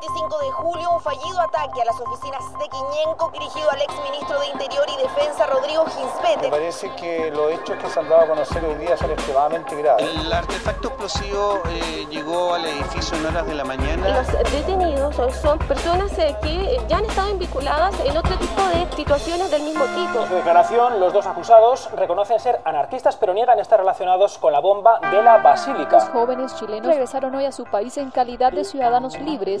25 de julio, un fallido ataque a las oficinas de Quiñenco dirigido al exministro de Interior y Defensa, Rodrigo Ginspete. Me parece que los hechos que se han dado a conocer hoy día son extremadamente graves. El artefacto explosivo eh, llegó al edificio en horas de la mañana. Los detenidos son personas eh, que ya han estado vinculadas en otro tipo de situaciones del mismo tipo. En su declaración, los dos acusados reconocen ser anarquistas, pero niegan estar relacionados con la bomba de la Basílica. Los jóvenes chilenos regresaron hoy a su país en calidad de ciudadanos libres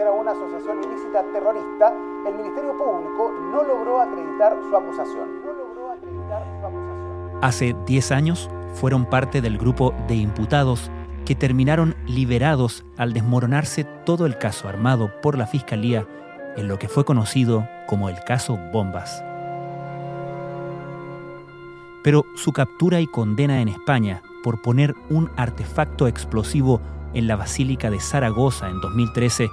Pertenecer a una asociación ilícita terrorista, el Ministerio Público no logró acreditar su acusación. No logró acreditar su acusación. Hace 10 años fueron parte del grupo de imputados que terminaron liberados al desmoronarse todo el caso armado por la Fiscalía en lo que fue conocido como el caso Bombas. Pero su captura y condena en España por poner un artefacto explosivo en la Basílica de Zaragoza en 2013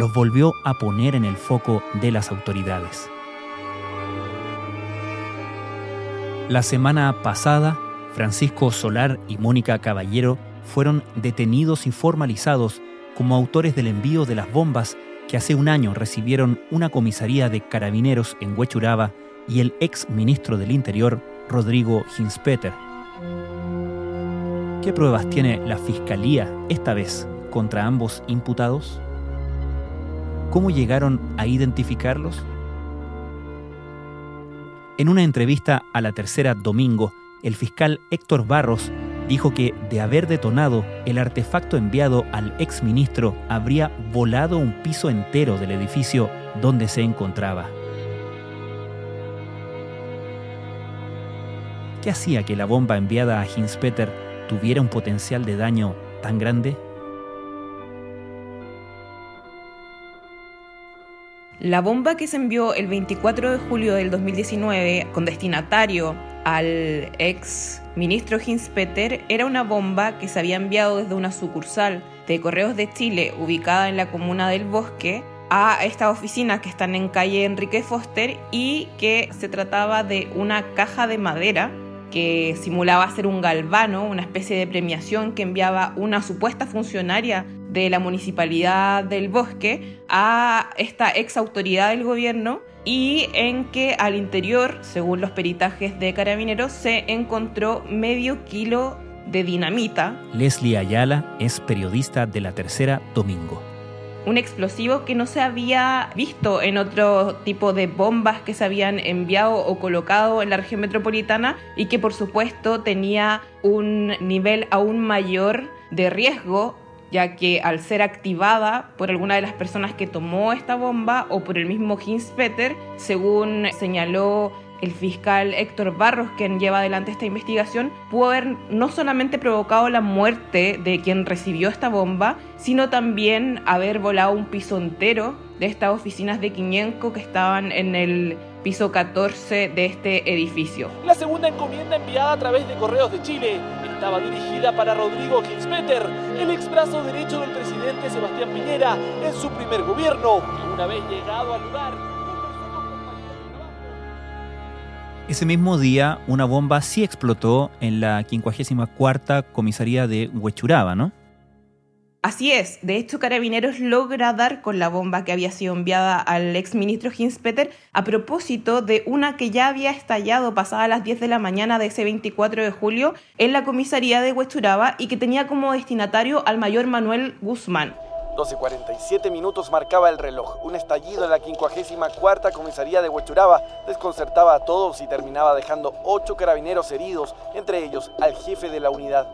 los volvió a poner en el foco de las autoridades. La semana pasada, Francisco Solar y Mónica Caballero fueron detenidos y formalizados como autores del envío de las bombas que hace un año recibieron una comisaría de carabineros en Huechuraba y el ex ministro del Interior, Rodrigo Hinspeter. ¿Qué pruebas tiene la Fiscalía esta vez contra ambos imputados? ¿Cómo llegaron a identificarlos? En una entrevista a la tercera domingo, el fiscal Héctor Barros dijo que de haber detonado, el artefacto enviado al exministro habría volado un piso entero del edificio donde se encontraba. ¿Qué hacía que la bomba enviada a Hinspeter tuviera un potencial de daño tan grande? La bomba que se envió el 24 de julio del 2019 con destinatario al ex ministro Hinspeter era una bomba que se había enviado desde una sucursal de Correos de Chile ubicada en la comuna del Bosque a estas oficinas que están en calle Enrique Foster y que se trataba de una caja de madera que simulaba ser un galvano, una especie de premiación que enviaba una supuesta funcionaria de la municipalidad del bosque a esta ex autoridad del gobierno y en que al interior, según los peritajes de carabineros, se encontró medio kilo de dinamita. Leslie Ayala es periodista de la tercera Domingo. Un explosivo que no se había visto en otro tipo de bombas que se habían enviado o colocado en la región metropolitana y que por supuesto tenía un nivel aún mayor de riesgo ya que al ser activada por alguna de las personas que tomó esta bomba o por el mismo Hinspeter, según señaló el fiscal Héctor Barros, quien lleva adelante esta investigación, pudo haber no solamente provocado la muerte de quien recibió esta bomba, sino también haber volado un piso entero de estas oficinas de Quiñenco que estaban en el piso 14 de este edificio. La segunda encomienda enviada a través de Correos de Chile estaba dirigida para Rodrigo Kinspeter, el ex brazo derecho del presidente Sebastián Piñera en su primer gobierno, una vez llegado al lugar. Ese mismo día, una bomba sí explotó en la 54 comisaría de Huechuraba, ¿no? Así es, de hecho Carabineros logra dar con la bomba que había sido enviada al exministro Hinspeter a propósito de una que ya había estallado pasada las 10 de la mañana de ese 24 de julio en la comisaría de Huechuraba y que tenía como destinatario al mayor Manuel Guzmán. 12.47 minutos marcaba el reloj. Un estallido en la 54 comisaría de Huechuraba desconcertaba a todos y terminaba dejando ocho carabineros heridos, entre ellos al jefe de la unidad.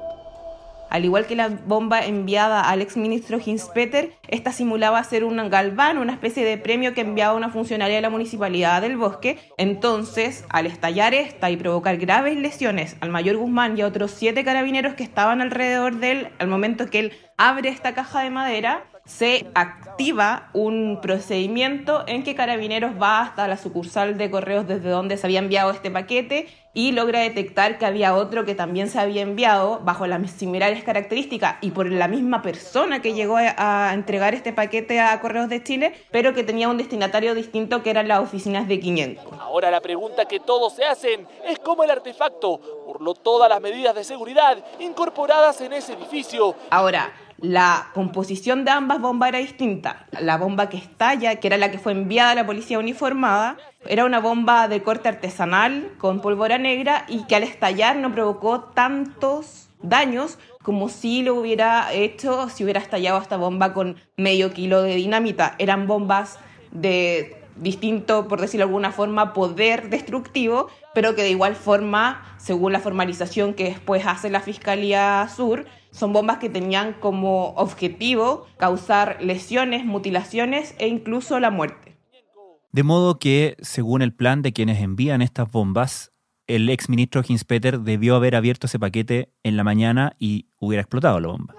Al igual que la bomba enviada al exministro Hinspeter, esta simulaba ser un galván, una especie de premio que enviaba una funcionaria de la municipalidad del bosque. Entonces, al estallar esta y provocar graves lesiones al mayor Guzmán y a otros siete carabineros que estaban alrededor de él, al momento que él abre esta caja de madera, se activa un procedimiento en que Carabineros va hasta la sucursal de correos desde donde se había enviado este paquete y logra detectar que había otro que también se había enviado bajo las similares características y por la misma persona que llegó a, entregar este paquete a Correos de Chile, pero que tenía un destinatario distinto que eran las oficinas de 500. Ahora la pregunta que todos se hacen es cómo el artefacto burló todas las medidas de seguridad incorporadas en ese edificio. Ahora, la composición de ambas bombas era distinta. La bomba que estalla, que era la que fue enviada a la policía uniformada, era una bomba de corte artesanal con pólvora negra y que al estallar no provocó tantos daños como si lo hubiera hecho si hubiera estallado esta bomba con medio kilo de dinamita. Eran bombas de distinto, por decirlo de alguna forma, poder destructivo, pero que de igual forma, según la formalización que después hace la Fiscalía Sur, son bombas que tenían como objetivo causar lesiones, mutilaciones e incluso la muerte. De modo que, según el plan de quienes envían estas bombas, el ex ministro Hinspeter debió haber abierto ese paquete en la mañana y hubiera explotado la bomba.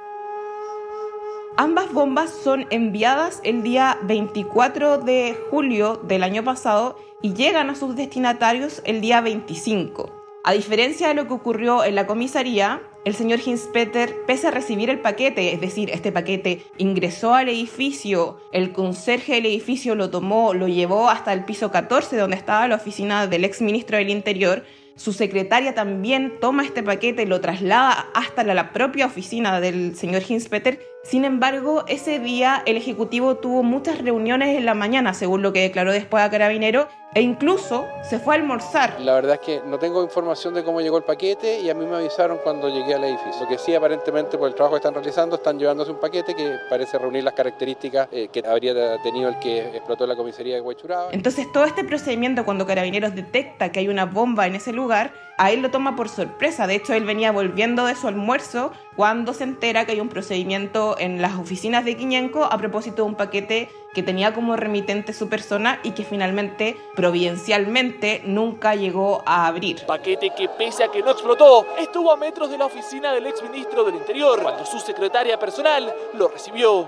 Ambas bombas son enviadas el día 24 de julio del año pasado y llegan a sus destinatarios el día 25. A diferencia de lo que ocurrió en la comisaría, el señor Hinspeter, pese a recibir el paquete, es decir, este paquete ingresó al edificio, el conserje del edificio lo tomó, lo llevó hasta el piso 14 donde estaba la oficina del ex ministro del Interior, su secretaria también toma este paquete y lo traslada hasta la, propia oficina del señor Hinspeter. Sin embargo, ese día el Ejecutivo tuvo muchas reuniones en la mañana, según lo que declaró después a Carabinero, e incluso se fue a almorzar. La verdad es que no tengo información de cómo llegó el paquete y a mí me avisaron cuando llegué al edificio. Lo que sí, aparentemente, por el trabajo que están realizando, están llevándose un paquete que parece reunir las características eh, que habría tenido el que explotó la comisaría de Huachuraba. Entonces, todo este procedimiento, cuando Carabineros detecta que hay una bomba en ese lugar, a él lo toma por sorpresa. De hecho, él venía volviendo de su almuerzo cuando se entera que hay un procedimiento en las oficinas de Quiñenco a propósito de un paquete que tenía como remitente su persona y que finalmente, providencialmente, nunca llegó a abrir. Paquete que pese a que no explotó, estuvo a metros de la oficina del exministro del Interior cuando su secretaria personal lo recibió.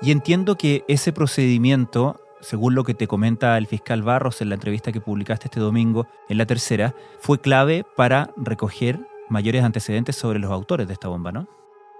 Y entiendo que ese procedimiento según lo que te comenta el fiscal Barros en la entrevista que publicaste este domingo en la tercera, fue clave para recoger mayores antecedentes sobre los autores de esta bomba, ¿no?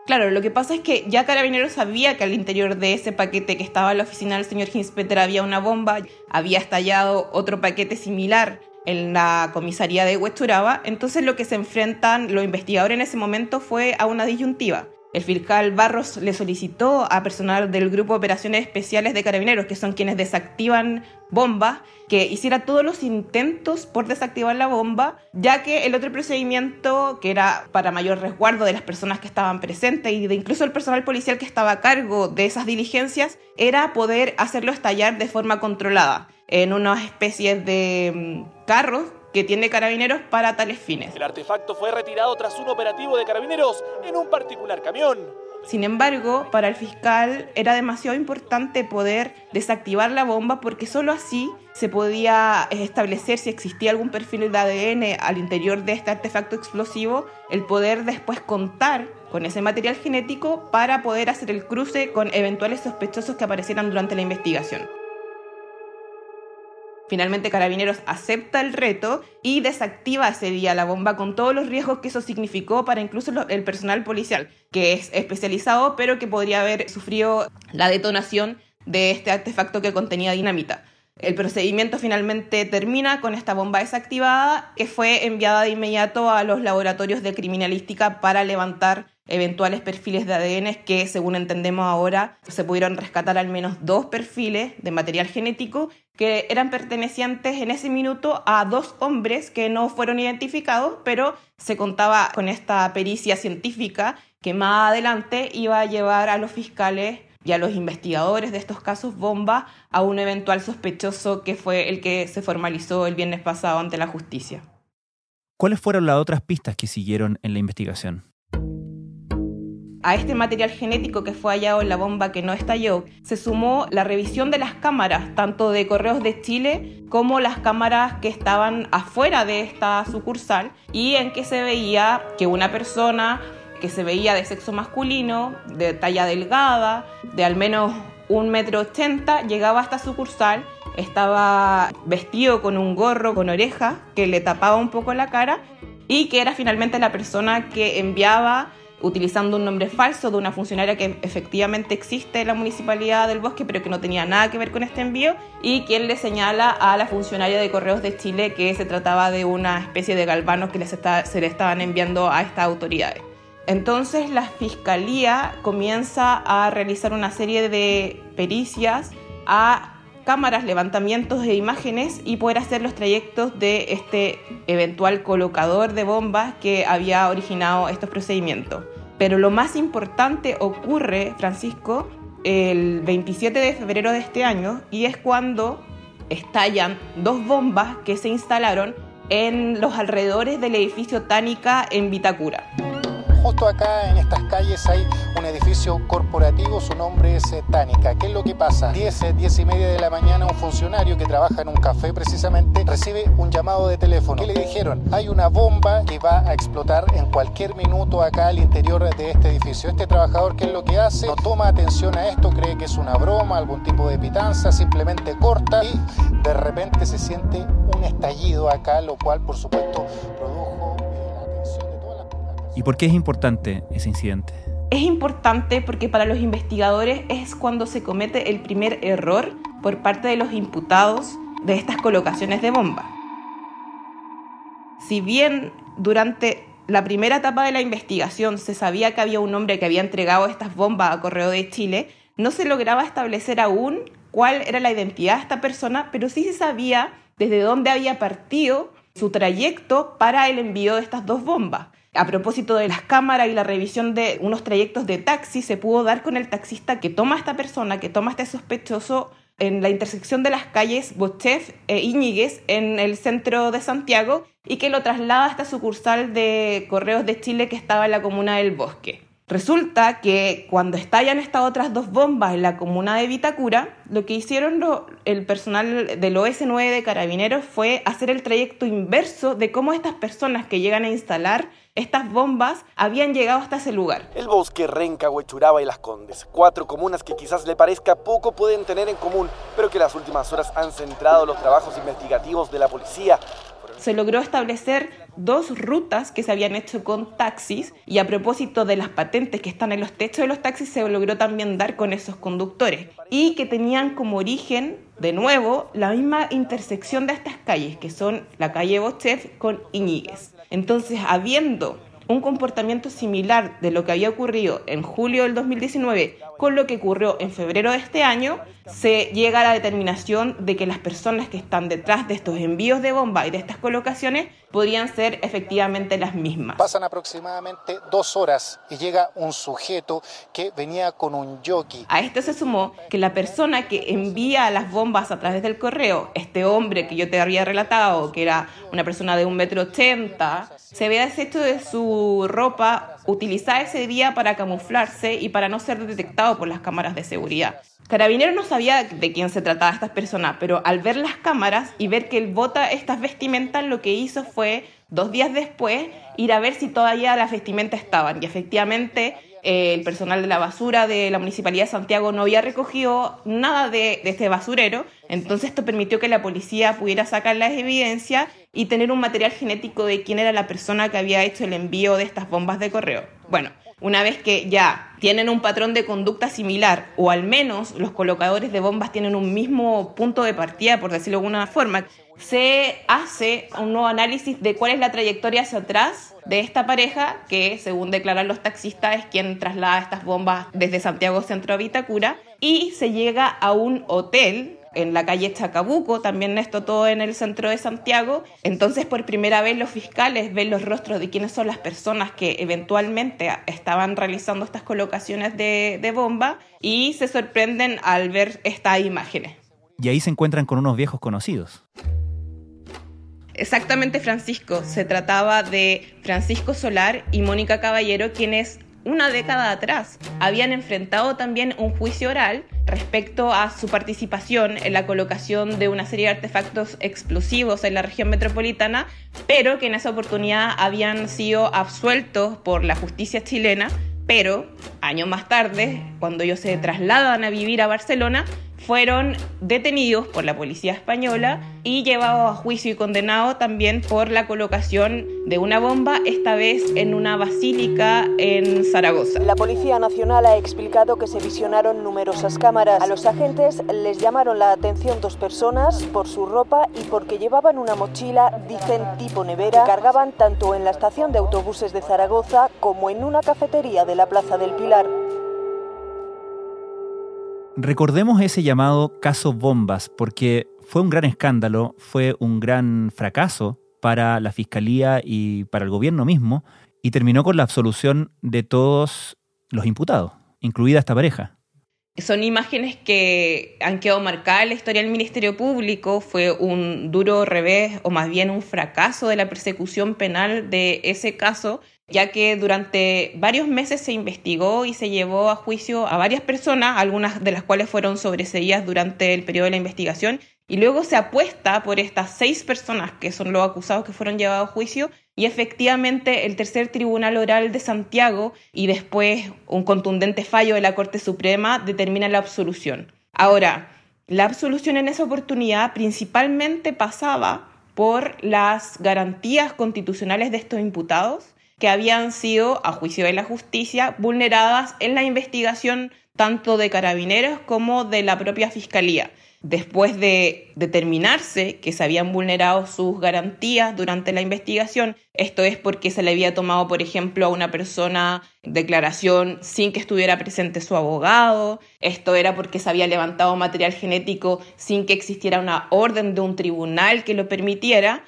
Claro, lo que pasa es que ya Carabineros sabía que al interior de ese paquete que estaba en la oficina del señor Hinspeter había una bomba, había estallado otro paquete similar en la comisaría de Huesturaba, entonces lo que se enfrentan los investigadores en ese momento fue a una disyuntiva. El fiscal Barros le solicitó a personal del Grupo Operaciones Especiales de Carabineros, que son quienes desactivan bombas, que hiciera todos los intentos por desactivar la bomba, ya que el otro procedimiento, que era para mayor resguardo de las personas que estaban presentes y de incluso el personal policial que estaba a cargo de esas diligencias, era poder hacerlo estallar de forma controlada en unas especies de mm, carros que tiene Carabineros para tales fines. El artefacto fue retirado tras un operativo de Carabineros en un particular camión. Sin embargo, para el fiscal era demasiado importante poder desactivar la bomba porque solo así se podía establecer si existía algún perfil de ADN al interior de este artefacto explosivo, el poder después contar con ese material genético para poder hacer el cruce con eventuales sospechosos que aparecieran durante la investigación. Finalmente Carabineros acepta el reto y desactiva ese día la bomba con todos los riesgos que eso significó para incluso el personal policial, que es especializado pero que podría haber sufrido la detonación de este artefacto que contenía dinamita. El procedimiento finalmente termina con esta bomba desactivada que fue enviada de inmediato a los laboratorios de criminalística para levantar eventuales perfiles de ADN que, según entendemos ahora, se pudieron rescatar al menos dos perfiles de material genético que eran pertenecientes en ese minuto a dos hombres que no fueron identificados, pero se contaba con esta pericia científica que más adelante iba a llevar a los fiscales y a los investigadores de estos casos bomba a un eventual sospechoso que fue el que se formalizó el viernes pasado ante la justicia. ¿Cuáles fueron las otras pistas que siguieron en la investigación? A este material genético que fue hallado en la bomba que no estalló, se sumó la revisión de las cámaras, tanto de Correos de Chile como las cámaras que estaban afuera de esta sucursal, y en que se veía que una persona que se veía de sexo masculino, de talla delgada, de al menos un metro ochenta, llegaba a esta sucursal, estaba vestido con un gorro con oreja que le tapaba un poco la cara y que era finalmente la persona que enviaba utilizando un nombre falso de una funcionaria que efectivamente existe en la municipalidad del bosque, pero que no tenía nada que ver con este envío, y quien le señala a la funcionaria de Correos de Chile que se trataba de una especie de galvanos que les se le estaban enviando a estas autoridades. Entonces la fiscalía comienza a realizar una serie de pericias a cámaras, levantamientos de imágenes y poder hacer los trayectos de este eventual colocador de bombas que había originado estos procedimientos. Pero lo más importante ocurre, Francisco, el 27 de febrero de este año y es cuando estallan dos bombas que se instalaron en los alrededores del edificio Tánica en Vitacura. Justo acá en estas calles hay un edificio corporativo, su nombre es eh, Tánica. ¿Qué es lo que pasa? 10, 10 y media de la mañana un funcionario que trabaja en un café precisamente recibe un llamado de teléfono. ¿Qué le dijeron? Hay una bomba que va a explotar en cualquier minuto acá al interior de este edificio. Este trabajador, ¿qué es lo que hace? No toma atención a esto, cree que es una broma, algún tipo de pitanza, simplemente corta y de repente se siente un estallido acá, lo cual por supuesto produjo ¿Y por qué es importante ese incidente? Es importante porque para los investigadores es cuando se comete el primer error por parte de los imputados de estas colocaciones de bomba. Si bien durante la primera etapa de la investigación se sabía que había un hombre que había entregado estas bombas a Correo de Chile, no se lograba establecer aún cuál era la identidad de esta persona, pero sí se sabía desde dónde había partido su trayecto para el envío de estas dos bombas. A propósito de las cámaras y la revisión de unos trayectos de taxi, se pudo dar con el taxista que toma a esta persona, que toma a este sospechoso en la intersección de las calles Bochef e Íñiguez en el centro de Santiago y que lo traslada hasta sucursal de Correos de Chile que estaba en la comuna del Bosque. Resulta que cuando estallan estas otras dos bombas en la comuna de Vitacura, lo que hicieron el personal del OS9 de Carabineros fue hacer el trayecto inverso de cómo estas personas que llegan a instalar estas bombas habían llegado hasta ese lugar. El bosque, Renca, Huechuraba y Las Condes. Cuatro comunas que quizás le parezca poco pueden tener en común, pero que las últimas horas han centrado los trabajos investigativos de la policía se logró establecer dos rutas que se habían hecho con taxis y a propósito de las patentes que están en los techos de los taxis se logró también dar con esos conductores y que tenían como origen de nuevo la misma intersección de estas calles que son la calle Bochef con Iñiguez. Entonces, habiendo un comportamiento similar de lo que había ocurrido en julio del 2019 con lo que ocurrió en febrero de este año, se llega a la determinación de que las personas que están detrás de estos envíos de bomba y de estas colocaciones podrían ser efectivamente las mismas. Pasan aproximadamente dos horas y llega un sujeto que venía con un jockey. A esto se sumó que la persona que envía las bombas a través del correo, este hombre que yo te había relatado, que era una persona de un metro ochenta, se había deshecho de su ropa utilizada ese día para camuflarse y para no ser detectado por las cámaras de seguridad. Carabinero no sabía de quién se trataba estas personas, pero al ver las cámaras y ver que él bota estas vestimentas, lo que hizo fue, dos días después, ir a ver si todavía las vestimentas estaban. Y efectivamente, el personal de la basura de la Municipalidad de Santiago no había recogido nada de, este basurero, entonces esto permitió que la policía pudiera sacar las evidencias y tener un material genético de quién era la persona que había hecho el envío de estas bombas de correo. Bueno, una vez que ya tienen un patrón de conducta similar o al menos los colocadores de bombas tienen un mismo punto de partida, por decirlo de alguna forma, se hace un nuevo análisis de cuál es la trayectoria hacia atrás de esta pareja, que según declaran los taxistas es quien traslada estas bombas desde Santiago Centro a Vitacura, y se llega a un hotel en la calle Chacabuco, también esto todo en el centro de Santiago. Entonces, por primera vez los fiscales ven los rostros de quiénes son las personas que eventualmente estaban realizando estas colocaciones de, bomba y se sorprenden al ver estas imágenes. Y ahí se encuentran con unos viejos conocidos. Exactamente, Francisco. Se trataba de Francisco Solar y Mónica Caballero, quienes una década atrás habían enfrentado también un juicio oral respecto a su participación en la colocación de una serie de artefactos explosivos en la región metropolitana, pero que en esa oportunidad habían sido absueltos por la justicia chilena, pero años más tarde, cuando ellos se trasladan a vivir a Barcelona, fueron detenidos por la policía española y llevados a juicio y condenados también por la colocación de una bomba, esta vez en una basílica en Zaragoza. La Policía Nacional ha explicado que se visionaron numerosas cámaras. A los agentes les llamaron la atención dos personas por su ropa y porque llevaban una mochila, dicen tipo nevera, cargaban tanto en la estación de autobuses de Zaragoza como en una cafetería de la Plaza del Pilar. Recordemos ese llamado caso bombas, porque fue un gran escándalo, fue un gran fracaso para la Fiscalía y para el gobierno mismo, y terminó con la absolución de todos los imputados, incluida esta pareja. Son imágenes que han quedado marcadas en la historia del Ministerio Público. Fue un duro revés o más bien un fracaso de la persecución penal de ese caso ya que durante varios meses se investigó y se llevó a juicio a varias personas, algunas de las cuales fueron sobreseídas durante el periodo de la investigación, y luego se apuesta por estas seis personas que son los acusados que fueron llevados a juicio, y efectivamente el tercer tribunal oral de Santiago y después un contundente fallo de la Corte Suprema determina la absolución. Ahora, la absolución en esa oportunidad principalmente pasaba por las garantías constitucionales de estos imputados que habían sido, a juicio de la justicia, vulneradas en la investigación tanto de carabineros como de la propia fiscalía. Después de determinarse que se habían vulnerado sus garantías durante la investigación, esto es porque se le había tomado, por ejemplo, a una persona declaración sin que estuviera presente su abogado, esto era porque se había levantado material genético sin que existiera una orden de un tribunal que lo permitiera,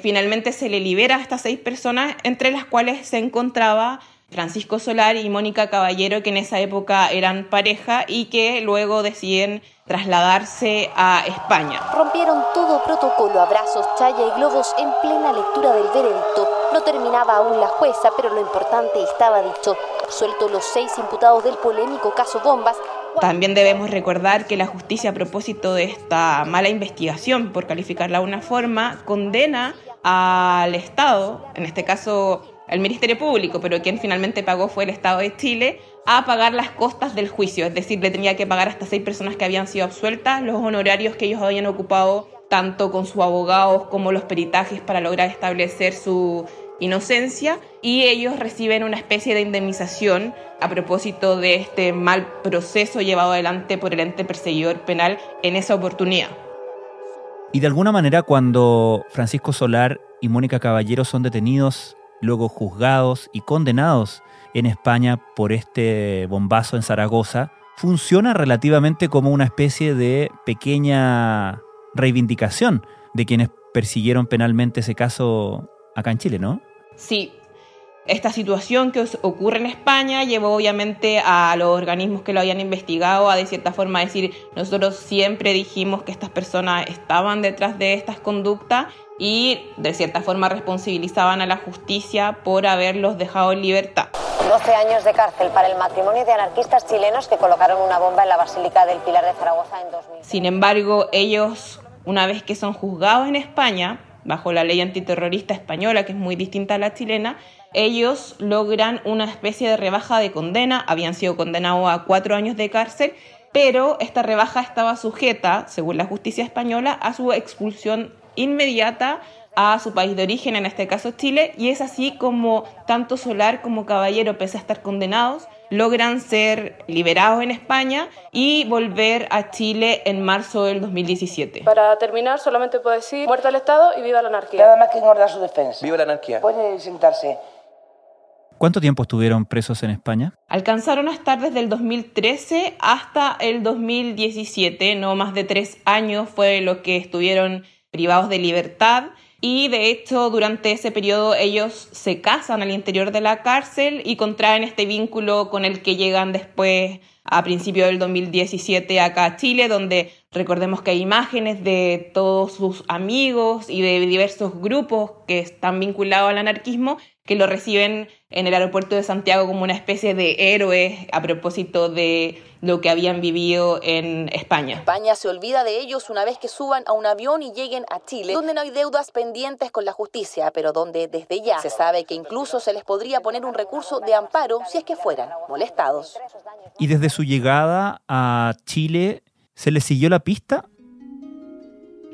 Finalmente se le libera a estas seis personas, entre las cuales se encontraba Francisco Solar y Mónica Caballero, que en esa época eran pareja y que luego deciden trasladarse a España. Rompieron todo protocolo, abrazos, chaya y globos en plena lectura del veredicto. No terminaba aún la jueza, pero lo importante estaba dicho. Suelto los seis imputados del polémico caso Bombas, también debemos recordar que la justicia a propósito de esta mala investigación, por calificarla de una forma, condena al Estado, en este caso el Ministerio Público, pero quien finalmente pagó fue el Estado de Chile, a pagar las costas del juicio, es decir, le tenía que pagar hasta seis personas que habían sido absueltas los honorarios que ellos habían ocupado tanto con sus abogados como los peritajes para lograr establecer su inocencia y ellos reciben una especie de indemnización a propósito de este mal proceso llevado adelante por el ente perseguidor penal en esa oportunidad. Y de alguna manera cuando Francisco Solar y Mónica Caballero son detenidos, luego juzgados y condenados en España por este bombazo en Zaragoza, funciona relativamente como una especie de pequeña reivindicación de quienes persiguieron penalmente ese caso acá en Chile, ¿no? Sí. Esta situación que ocurre en España llevó obviamente a los organismos que lo habían investigado a de cierta forma decir, nosotros siempre dijimos que estas personas estaban detrás de estas conductas y de cierta forma responsabilizaban a la justicia por haberlos dejado en libertad. 12 años de cárcel para el matrimonio de anarquistas chilenos que colocaron una bomba en la Basílica del Pilar de Zaragoza en 2000. Sin embargo, ellos, una vez que son juzgados en España, bajo la ley antiterrorista española, que es muy distinta a la chilena, ellos logran una especie de rebaja de condena, habían sido condenados a cuatro años de cárcel, pero esta rebaja estaba sujeta, según la justicia española, a su expulsión inmediata a su país de origen, en este caso Chile, y es así como tanto Solar como Caballero, pese a estar condenados, logran ser liberados en España y volver a Chile en marzo del 2017. Para terminar, solamente puedo decir muerte al Estado y viva la anarquía. Nada más que engordar su defensa. Viva la anarquía. Puede sentarse. ¿Cuánto tiempo estuvieron presos en España? Alcanzaron a estar desde el 2013 hasta el 2017, no más de tres años fue lo que estuvieron privados de libertad y de hecho durante ese periodo ellos se casan al interior de la cárcel y contraen este vínculo con el que llegan después a principios del 2017 acá a Chile, donde recordemos que hay imágenes de todos sus amigos y de diversos grupos que están vinculados al anarquismo que lo reciben en el aeropuerto de Santiago como una especie de héroes a propósito de lo que habían vivido en España. España se olvida de ellos una vez que suban a un avión y lleguen a Chile, donde no hay deudas pendientes con la justicia, pero donde desde ya se sabe que incluso se les podría poner un recurso de amparo si es que fueran molestados. ¿Y desde su llegada a Chile se les siguió la pista?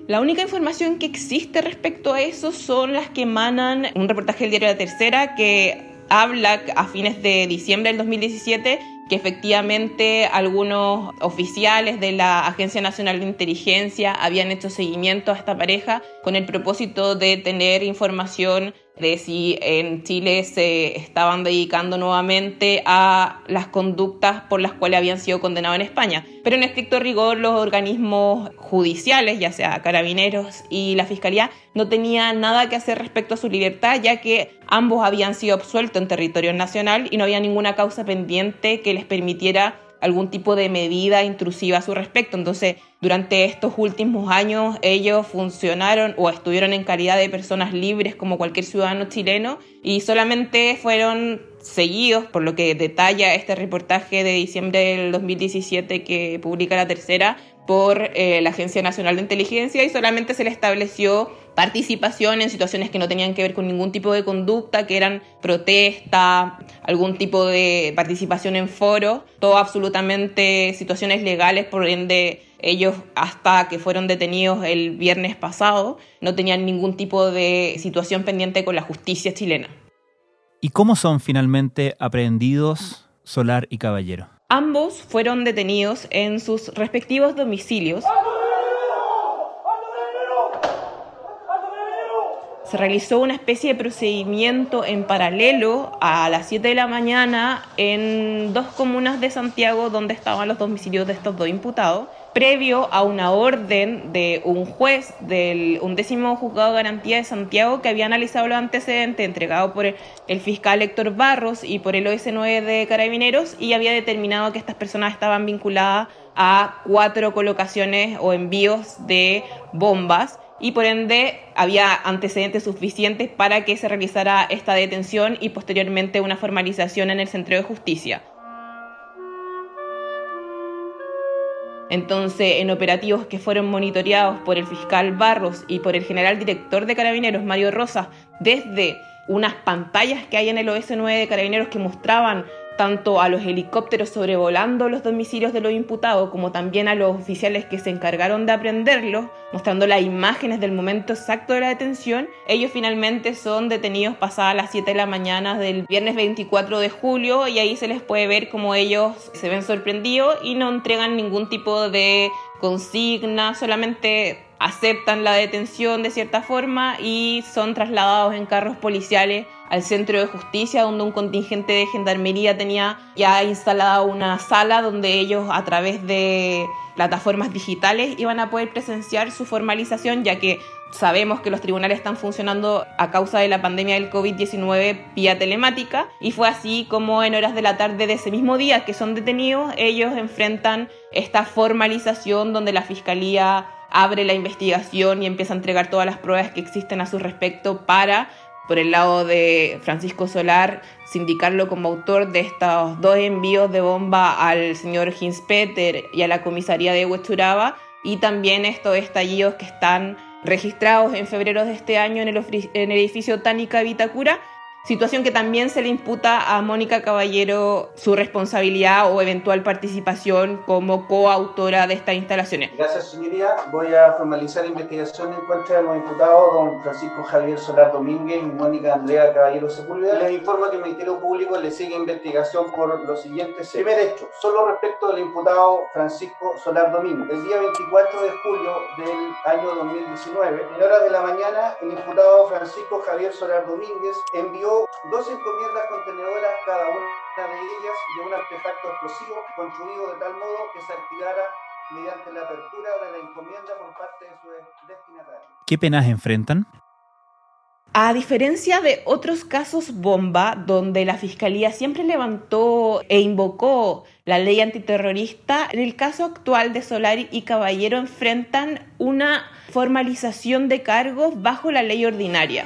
La única información que existe respecto a eso son las que emanan un reportaje del diario La Tercera que habla a fines de diciembre del 2017 que efectivamente algunos oficiales de la Agencia Nacional de Inteligencia habían hecho seguimiento a esta pareja con el propósito de tener información de si en Chile se estaban dedicando nuevamente a las conductas por las cuales habían sido condenados en España. Pero en estricto rigor los organismos judiciales, ya sea carabineros y la Fiscalía, no tenían nada que hacer respecto a su libertad, ya que ambos habían sido absueltos en territorio nacional y no había ninguna causa pendiente que les permitiera algún tipo de medida intrusiva a su respecto. Entonces, durante estos últimos años ellos funcionaron o estuvieron en calidad de personas libres como cualquier ciudadano chileno y solamente fueron seguidos, por lo que detalla este reportaje de diciembre del 2017 que publica la tercera, por eh, la Agencia Nacional de Inteligencia y solamente se le estableció participación en situaciones que no tenían que ver con ningún tipo de conducta, que eran protesta, algún tipo de participación en foro, todo absolutamente situaciones legales, por ende ellos hasta que fueron detenidos el viernes pasado no tenían ningún tipo de situación pendiente con la justicia chilena. ¿Y cómo son finalmente aprehendidos Solar y Caballero? Ambos fueron detenidos en sus respectivos domicilios. Se realizó una especie de procedimiento en paralelo a las 7 de la mañana en dos comunas de Santiago donde estaban los domicilios de estos dos imputados previo a una orden de un juez del undécimo juzgado de garantía de Santiago que había analizado los antecedentes entregados por el fiscal Héctor Barros y por el OS9 de Carabineros y había determinado que estas personas estaban vinculadas a cuatro colocaciones o envíos de bombas y por ende había antecedentes suficientes para que se realizara esta detención y posteriormente una formalización en el Centro de Justicia. Entonces, en operativos que fueron monitoreados por el fiscal Barros y por el general director de Carabineros, Mario Rosas, desde unas pantallas que hay en el OS9 de Carabineros que mostraban tanto a los helicópteros sobrevolando los domicilios de los imputados como también a los oficiales que se encargaron de aprenderlos, mostrando las imágenes del momento exacto de la detención, ellos finalmente son detenidos pasadas las 7 de la mañana del viernes 24 de julio y ahí se les puede ver como ellos se ven sorprendidos y no entregan ningún tipo de consigna, solamente aceptan la detención de cierta forma y son trasladados en carros policiales al centro de justicia donde un contingente de gendarmería tenía ya instalada una sala donde ellos a través de plataformas digitales iban a poder presenciar su formalización ya que sabemos que los tribunales están funcionando a causa de la pandemia del COVID-19 vía telemática. Y fue así como en horas de la tarde de ese mismo día que son detenidos ellos enfrentan esta formalización donde la fiscalía abre la investigación y empieza a entregar todas las pruebas que existen a su respecto para por el lado de Francisco Solar, sindicarlo como autor de estos dos envíos de bomba al señor Hinspeter y a la comisaría de Huechuraba, y también estos estallidos que están registrados en febrero de este año en el, en el edificio Tánica Vitacura, situación que también se le imputa a Mónica Caballero su responsabilidad o eventual participación como coautora de estas instalaciones. Gracias, señoría. Voy a formalizar investigación en contra de los imputados, don Francisco Javier Solar Domínguez y Mónica Andrea Caballero Sepúlveda. Les informo que el Ministerio Público le sigue investigación por los siguientes Primer hecho, solo respecto del imputado Francisco Solar Domínguez. El día 24 de julio del año 2019, en horas de la mañana, el imputado Francisco Javier Solar Domínguez envió dos encomiendas contenedoras, cada una de ellas de un artefacto explosivo construido de tal modo que se activara mediante la apertura de la encomienda por parte de su destinatario. ¿Qué penas enfrentan? A diferencia de otros casos bomba, donde la Fiscalía siempre levantó e invocó la ley antiterrorista, en el caso actual de Solari y Caballero enfrentan una formalización de cargos bajo la ley ordinaria.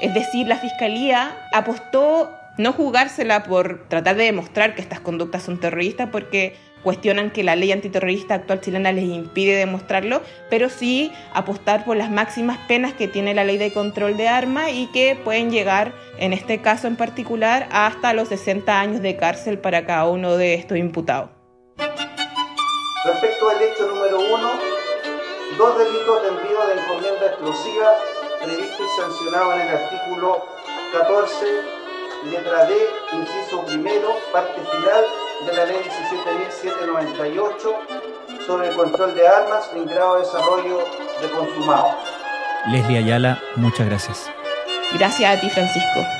Es decir, la Fiscalía apostó no jugársela por tratar de demostrar que estas conductas son terroristas porque cuestionan que la ley antiterrorista actual chilena les impide demostrarlo, pero sí apostar por las máximas penas que tiene la ley de control de armas y que pueden llegar, en este caso en particular, hasta los 60 años de cárcel para cada uno de estos imputados. Respecto al hecho número uno, dos delitos de envío de encomienda explosiva previsto y sancionado en el artículo 14, letra D, inciso primero, parte final de la ley 17.798 sobre el control de armas en grado de desarrollo de consumado. Leslie Ayala, muchas gracias. Gracias a ti, Francisco.